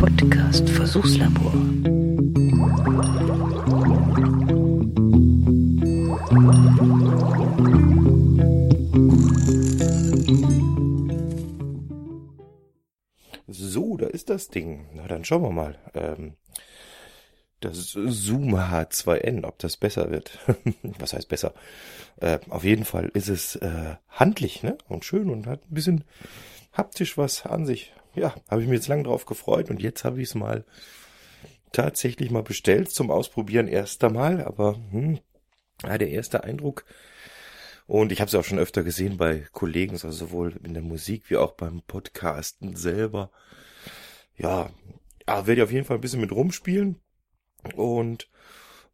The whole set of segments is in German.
Podcast Versuchslabor. So, da ist das Ding. Na, dann schauen wir mal. Ähm, das Zoom H2N, ob das besser wird. Was heißt besser? Äh, auf jeden Fall ist es äh, handlich ne? und schön und hat ein bisschen haptisch was an sich. Ja, habe ich mir jetzt lange drauf gefreut und jetzt habe ich es mal tatsächlich mal bestellt zum Ausprobieren erster Mal, aber hm, ja, der erste Eindruck und ich habe es auch schon öfter gesehen bei Kollegen, also sowohl in der Musik wie auch beim Podcasten selber. Ja, ja werde ich auf jeden Fall ein bisschen mit rumspielen und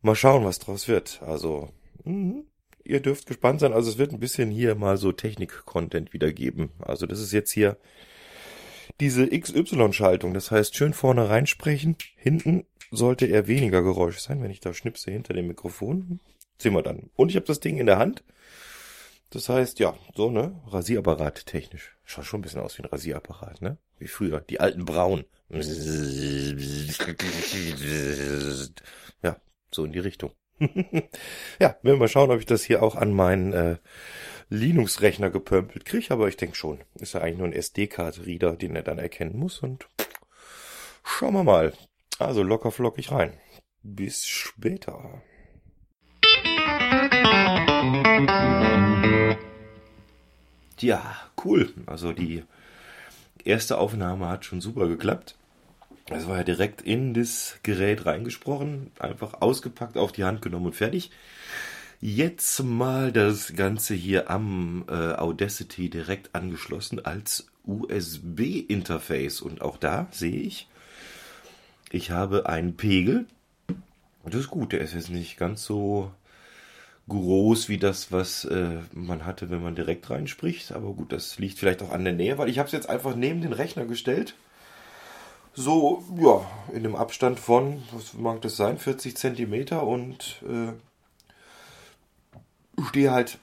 mal schauen, was draus wird. Also, mh, ihr dürft gespannt sein. Also es wird ein bisschen hier mal so Technik-Content wiedergeben. Also das ist jetzt hier diese XY-Schaltung. Das heißt, schön vorne reinsprechen. Hinten sollte eher weniger Geräusch sein, wenn ich da schnipse hinter dem Mikrofon. Sehen wir dann. Und ich habe das Ding in der Hand. Das heißt, ja, so, ne? Rasierapparat technisch. Schaut schon ein bisschen aus wie ein Rasierapparat, ne? Wie früher. Die alten Braun. Ja, so in die Richtung. ja, werden wir mal schauen, ob ich das hier auch an meinen äh, Linux-Rechner gepömpelt kriege, aber ich denke schon. Ist ja eigentlich nur ein SD-Card-Reader, den er dann erkennen muss und schauen wir mal. Also locker flockig rein. Bis später. Ja, cool. Also die erste Aufnahme hat schon super geklappt. Es war ja direkt in das Gerät reingesprochen, einfach ausgepackt, auf die Hand genommen und fertig. Jetzt mal das Ganze hier am äh, Audacity direkt angeschlossen als USB-Interface. Und auch da sehe ich, ich habe einen Pegel. Das ist gut, der ist jetzt nicht ganz so groß wie das, was äh, man hatte, wenn man direkt reinspricht. Aber gut, das liegt vielleicht auch an der Nähe, weil ich habe es jetzt einfach neben den Rechner gestellt so, ja, in dem Abstand von, was mag das sein, 40 Zentimeter und äh, stehe halt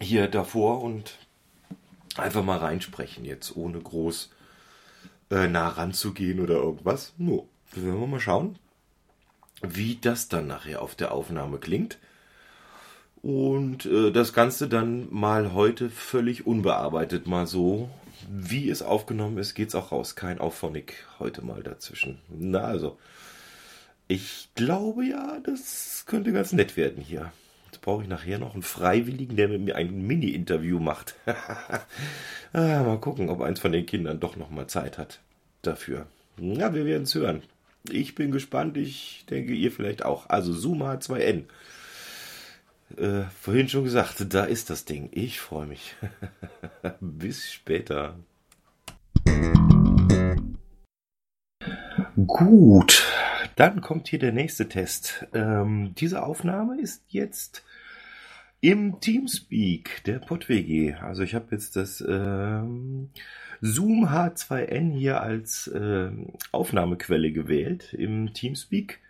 hier davor und einfach mal reinsprechen jetzt, ohne groß äh, nah ranzugehen oder irgendwas. Nur, werden wir mal schauen, wie das dann nachher auf der Aufnahme klingt. Und äh, das Ganze dann mal heute völlig unbearbeitet mal so wie es aufgenommen ist, geht's auch raus. Kein Auphonic heute mal dazwischen. Na also, ich glaube ja, das könnte ganz nett werden hier. Brauche ich nachher noch einen Freiwilligen, der mit mir ein Mini-Interview macht. ah, mal gucken, ob eins von den Kindern doch noch mal Zeit hat dafür. Na, wir werden es hören. Ich bin gespannt. Ich denke, ihr vielleicht auch. Also Zoom H2N äh, vorhin schon gesagt, da ist das Ding. Ich freue mich. Bis später. Gut, dann kommt hier der nächste Test. Ähm, diese Aufnahme ist jetzt im Teamspeak der PodWG. Also ich habe jetzt das ähm, Zoom H2N hier als äh, Aufnahmequelle gewählt im Teamspeak.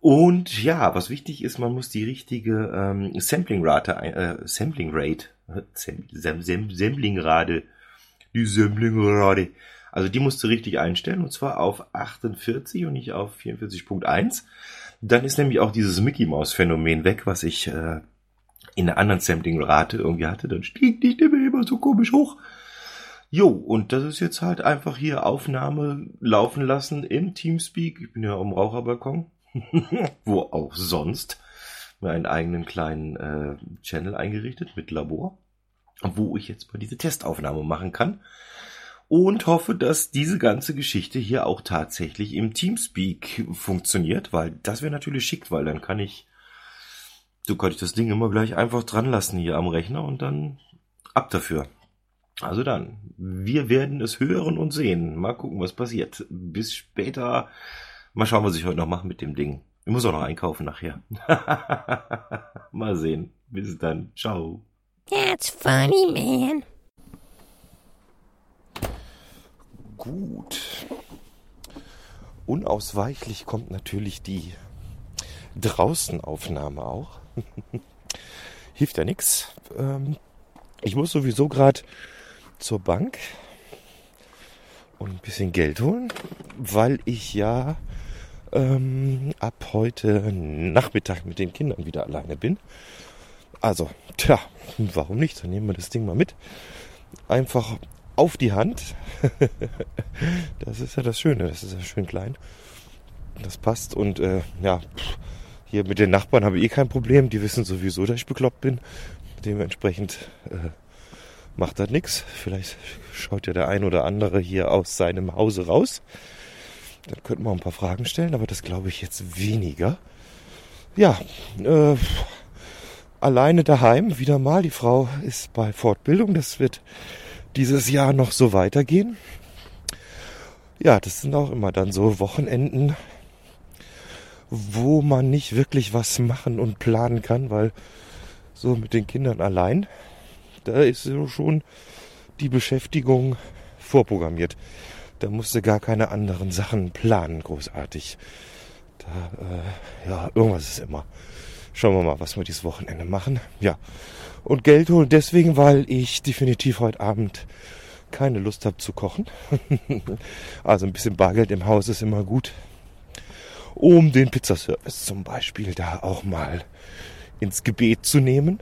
Und ja, was wichtig ist, man muss die richtige ähm, Sampling-Rate, äh, Sampling-Rate, Sam, Sam, Sampling-Rate, die Sampling-Rate, also die musst du richtig einstellen und zwar auf 48 und nicht auf 44.1. Dann ist nämlich auch dieses Mickey-Maus-Phänomen weg, was ich äh, in einer anderen Sampling-Rate irgendwie hatte. Dann stieg die Stimme immer so komisch hoch. Jo, und das ist jetzt halt einfach hier Aufnahme laufen lassen im Teamspeak. Ich bin ja am Raucherbalkon wo auch sonst, mir einen eigenen kleinen äh, Channel eingerichtet mit Labor, wo ich jetzt mal diese Testaufnahme machen kann. Und hoffe, dass diese ganze Geschichte hier auch tatsächlich im Teamspeak funktioniert, weil das wäre natürlich schick, weil dann kann ich, so kann ich das Ding immer gleich einfach dran lassen hier am Rechner und dann ab dafür. Also dann, wir werden es hören und sehen. Mal gucken, was passiert. Bis später. Mal schauen, was ich heute noch mache mit dem Ding. Ich muss auch noch einkaufen nachher. Mal sehen. Bis dann. Ciao. That's funny, man. Gut. Unausweichlich kommt natürlich die Draußenaufnahme auch. Hilft ja nichts. Ähm, ich muss sowieso gerade zur Bank und ein bisschen Geld holen, weil ich ja ähm, ab heute Nachmittag mit den Kindern wieder alleine bin. Also, tja, warum nicht? Dann nehmen wir das Ding mal mit. Einfach auf die Hand. das ist ja das Schöne, das ist ja schön klein. Das passt und äh, ja, hier mit den Nachbarn habe ich eh kein Problem. Die wissen sowieso, dass ich bekloppt bin. Dementsprechend äh, macht das nichts. Vielleicht schaut ja der ein oder andere hier aus seinem Hause raus. Dann könnten wir ein paar Fragen stellen, aber das glaube ich jetzt weniger. Ja, äh, alleine daheim wieder mal. Die Frau ist bei Fortbildung. Das wird dieses Jahr noch so weitergehen. Ja, das sind auch immer dann so Wochenenden, wo man nicht wirklich was machen und planen kann, weil so mit den Kindern allein, da ist schon die Beschäftigung vorprogrammiert. Da musste gar keine anderen Sachen planen, großartig. Da, äh, ja, irgendwas ist immer. Schauen wir mal, was wir dieses Wochenende machen. Ja. Und Geld holen deswegen, weil ich definitiv heute Abend keine Lust habe zu kochen. also ein bisschen Bargeld im Haus ist immer gut. Um den Pizzaservice zum Beispiel da auch mal ins Gebet zu nehmen.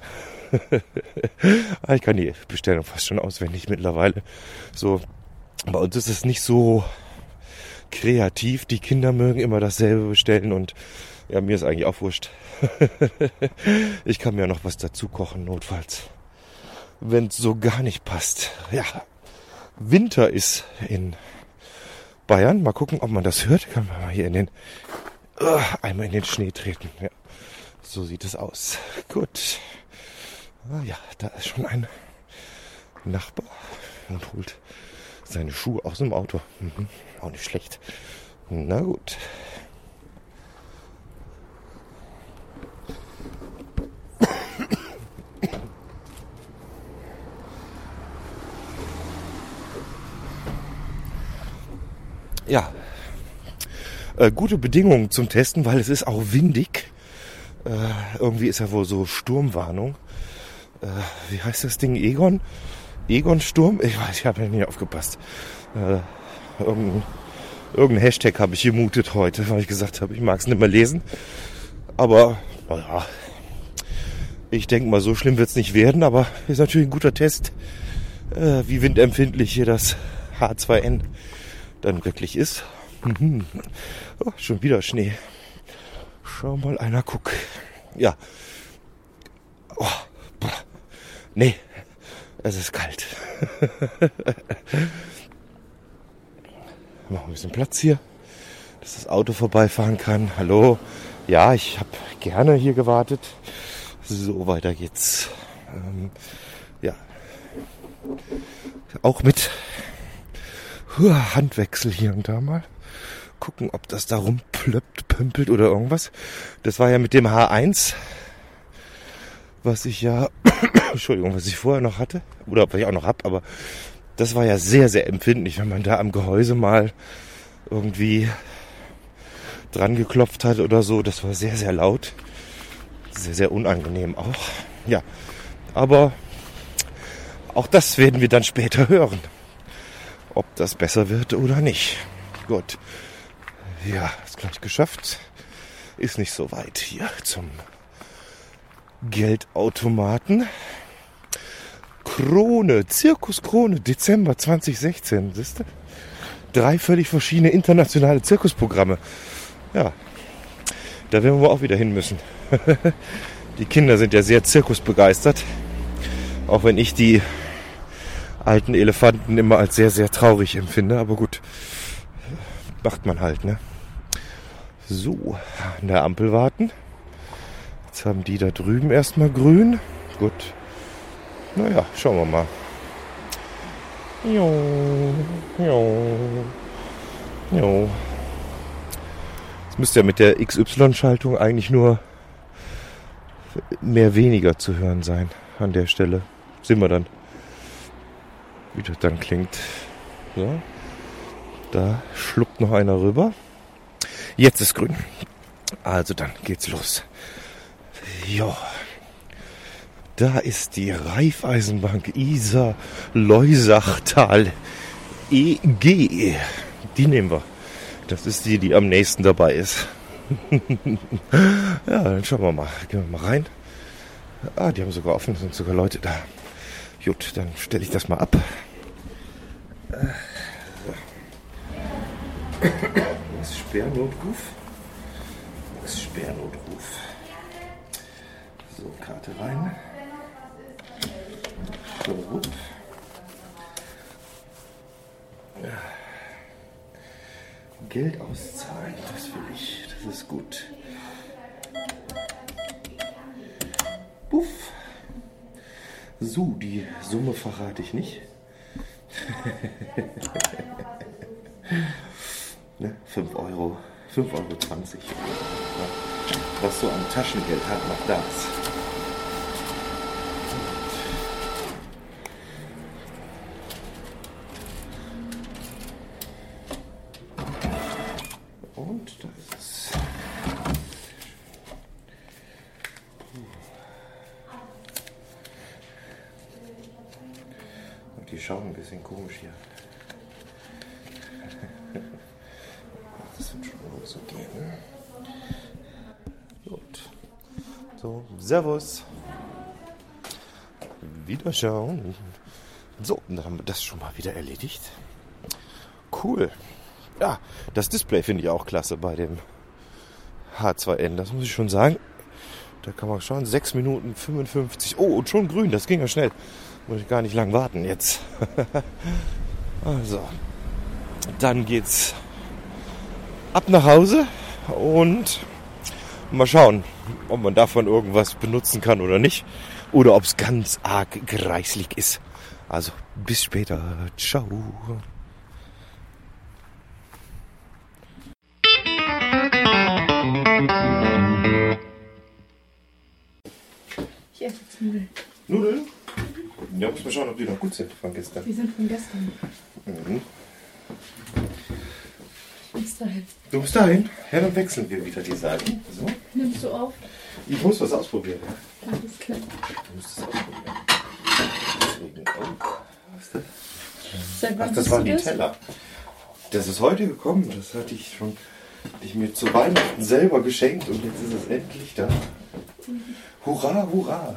ich kann die Bestellung fast schon auswendig mittlerweile. So bei uns ist es nicht so kreativ. Die Kinder mögen immer dasselbe bestellen und ja, mir ist eigentlich auch wurscht. ich kann mir noch was dazu kochen, notfalls. Wenn es so gar nicht passt. Ja, Winter ist in Bayern. Mal gucken, ob man das hört. Kann man mal hier in den, einmal in den Schnee treten. Ja, so sieht es aus. Gut. Ah, ja, da ist schon ein Nachbar und holt seine Schuhe aus dem Auto. Mhm. Auch nicht schlecht. Na gut. Ja, äh, gute Bedingungen zum Testen, weil es ist auch windig. Äh, irgendwie ist ja wohl so Sturmwarnung. Äh, wie heißt das Ding? Egon? Egon Sturm? Ich weiß, ich habe ja nicht aufgepasst. Äh, irgendein, irgendein Hashtag habe ich gemutet heute, weil ich gesagt habe, ich mag es nicht mehr lesen. Aber, naja, ich denke mal, so schlimm wird es nicht werden, aber ist natürlich ein guter Test, äh, wie windempfindlich hier das H2N dann wirklich ist. Mhm. Oh, schon wieder Schnee. Schau mal einer, guck. Ja. Oh. Nee, es ist kalt. Machen ein bisschen Platz hier, dass das Auto vorbeifahren kann. Hallo. Ja, ich habe gerne hier gewartet. So, weiter geht's. Ähm, ja. Auch mit Handwechsel hier und da mal. Gucken, ob das da rumplöppt, pümpelt oder irgendwas. Das war ja mit dem H1 was ich ja, Entschuldigung, was ich vorher noch hatte, oder was ich auch noch hab, aber das war ja sehr, sehr empfindlich, wenn man da am Gehäuse mal irgendwie dran geklopft hat oder so. Das war sehr, sehr laut. Sehr, sehr unangenehm auch. Ja, aber auch das werden wir dann später hören. Ob das besser wird oder nicht. Gut. Ja, ist gleich geschafft. Ist nicht so weit hier zum Geldautomaten. Krone, Zirkus Krone, Dezember 2016, siehst du? Drei völlig verschiedene internationale Zirkusprogramme. Ja, da werden wir auch wieder hin müssen. die Kinder sind ja sehr zirkusbegeistert. Auch wenn ich die alten Elefanten immer als sehr, sehr traurig empfinde. Aber gut, macht man halt, ne? So, an der Ampel warten. Jetzt haben die da drüben erstmal grün. Gut. Naja, schauen wir mal. Jo, jo, jo. Jetzt müsste ja mit der XY-Schaltung eigentlich nur mehr weniger zu hören sein an der Stelle. Sehen wir dann, wie das dann klingt. So. Da schluppt noch einer rüber. Jetzt ist grün. Also dann geht's los. Ja, da ist die Raiffeisenbank Isar Leusachtal EG. Die nehmen wir. Das ist die, die am nächsten dabei ist. ja, dann schauen wir mal. Gehen wir mal rein. Ah, die haben sogar offen, sind sogar Leute da. Gut, dann stelle ich das mal ab. Das ist Sperrnotruf. Das ist Sperrnotruf. So, Karte rein. So. Geld auszahlen, das will ich. Das ist gut. Die Summe verrate ich nicht. ne, 5 Euro. 5,20 Euro. Was so an Taschengeld hat, macht das. Und da ist es. Und die schauen ein bisschen komisch hier. Das wird schon wohl so gehen. Gut. So, Servus. Wiederschauen. So, dann haben wir das schon mal wieder erledigt. Cool. Ja, das Display finde ich auch klasse bei dem H2N. Das muss ich schon sagen. Da kann man schauen. 6 Minuten 55. Oh, und schon grün. Das ging ja schnell. Muss ich gar nicht lang warten jetzt. also, dann geht's ab nach Hause und mal schauen, ob man davon irgendwas benutzen kann oder nicht. Oder ob es ganz arg greislig ist. Also, bis später. Ciao. Hier, Nudeln. Nudeln? Ja, muss mal schauen, ob die noch gut sind von gestern. Die sind von gestern. Mhm. Bis dahin. Du bist dahin? Ja, dann wechseln wir wieder die Seiten. So. Nimmst du auf? Ich muss was ausprobieren. Alles klar. Du musst es ausprobieren. Deswegen, oh, was ist das? Seit wann Ach, das waren die das? Teller. Das ist heute gekommen. Das hatte ich schon ich mir zu Weihnachten selber geschenkt und jetzt ist es endlich da. Hurra, hurra.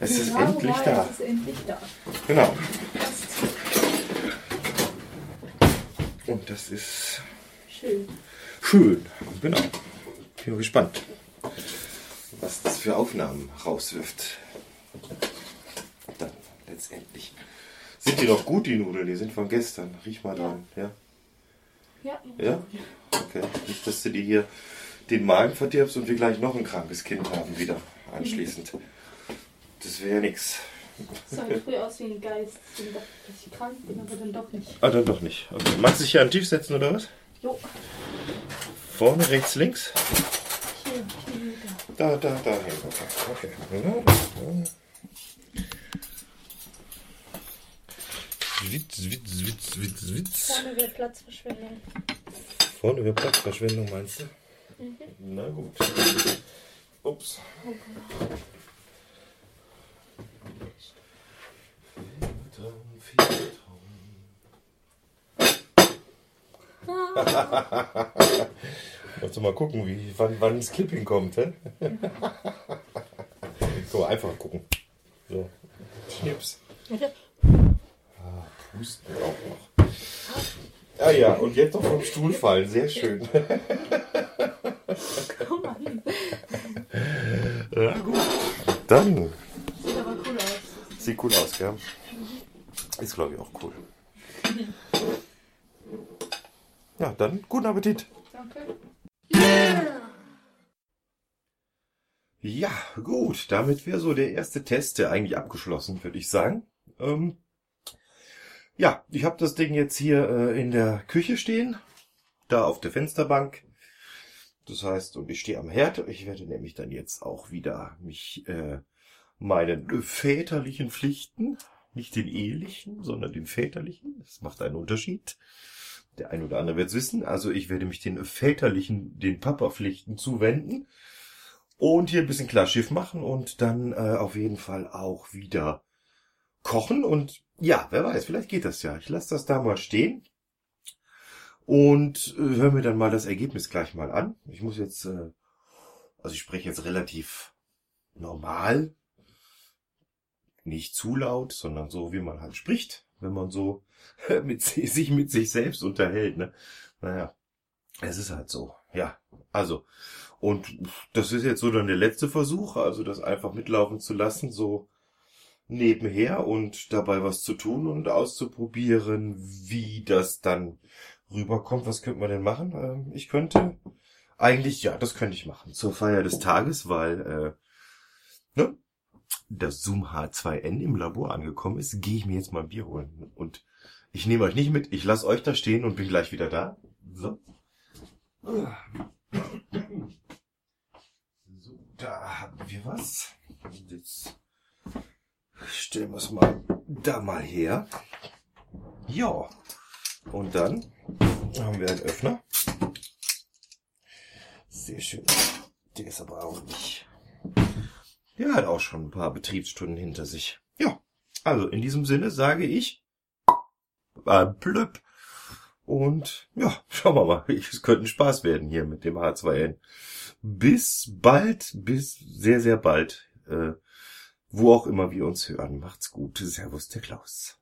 Es ist Hurra, endlich da. Es ist endlich da. Genau. Und das ist Schön. schön. Genau. Bin gespannt, was das für Aufnahmen rauswirft. Dann letztendlich. Sind die noch gut, die Nudeln? Die sind von gestern. Riech mal dran. Ja? Ja. Ja? Okay. Nicht, dass du dir hier den Magen verdirbst und wir gleich noch ein krankes Kind haben wieder anschließend. Das wäre ja nix. Sah halt früh aus wie ein Geist. Ich dachte, dass ich krank bin, aber dann doch nicht. Ah, dann doch nicht. Okay. Magst du dich hier an Tisch setzen oder was? Jo, Vorne, rechts, links? hier, hier, da. Da, da, da hin. Okay. okay. Witz, Witz, Witz, Witz, Witz. Vorne wäre Platzverschwendung. Vorne wäre Platzverschwendung, meinst du? Na gut. Ups. Musst du mal gucken, wie, wann, wann das Clipping kommt, hä? so, einfach gucken. So. Schnips. Warte. Husten auch noch. Ah ja, und jetzt noch vom Stuhl fallen. Sehr schön. Komm mal hin. Ja, gut. Dann. Sieht aber cool aus. Sieht cool aus, gell? Ist, glaube ich, auch cool. Ja, dann guten Appetit. Danke. Ja, gut. Damit wäre so der erste Test der eigentlich abgeschlossen, würde ich sagen. Ähm, ja, ich habe das Ding jetzt hier äh, in der Küche stehen, da auf der Fensterbank. Das heißt, und ich stehe am Herd. Ich werde nämlich dann jetzt auch wieder mich äh, meinen väterlichen Pflichten, nicht den ehelichen, sondern den väterlichen. Das macht einen Unterschied. Der ein oder andere wird es wissen. Also ich werde mich den väterlichen, den Papa-Pflichten zuwenden und hier ein bisschen Klarschiff machen und dann äh, auf jeden Fall auch wieder kochen und ja, wer weiß, vielleicht geht das ja. Ich lasse das da mal stehen und äh, höre mir dann mal das Ergebnis gleich mal an. Ich muss jetzt, äh, also ich spreche jetzt relativ normal, nicht zu laut, sondern so, wie man halt spricht, wenn man so mit sich mit sich selbst unterhält. Ne? Naja, es ist halt so. Ja, also und das ist jetzt so dann der letzte Versuch, also das einfach mitlaufen zu lassen, so nebenher und dabei was zu tun und auszuprobieren, wie das dann rüberkommt. Was könnte man denn machen? Ähm, ich könnte eigentlich, ja, das könnte ich machen zur Feier des Tages, weil äh, ne, das Zoom H2N im Labor angekommen ist, gehe ich mir jetzt mal ein Bier holen. Und ich nehme euch nicht mit, ich lasse euch da stehen und bin gleich wieder da. So. So, da haben wir was. Jetzt stellen wir es mal da mal her. Ja. Und dann haben wir einen Öffner. Sehr schön. Der ist aber auch nicht. Der hat auch schon ein paar Betriebsstunden hinter sich. Ja. Also in diesem Sinne sage ich äh, plöpp. Und ja, schauen wir mal. Es könnte ein Spaß werden hier mit dem H2N. Bis bald, bis sehr, sehr bald. Äh, wo auch immer wir uns hören. Macht's gut. Servus, der Klaus.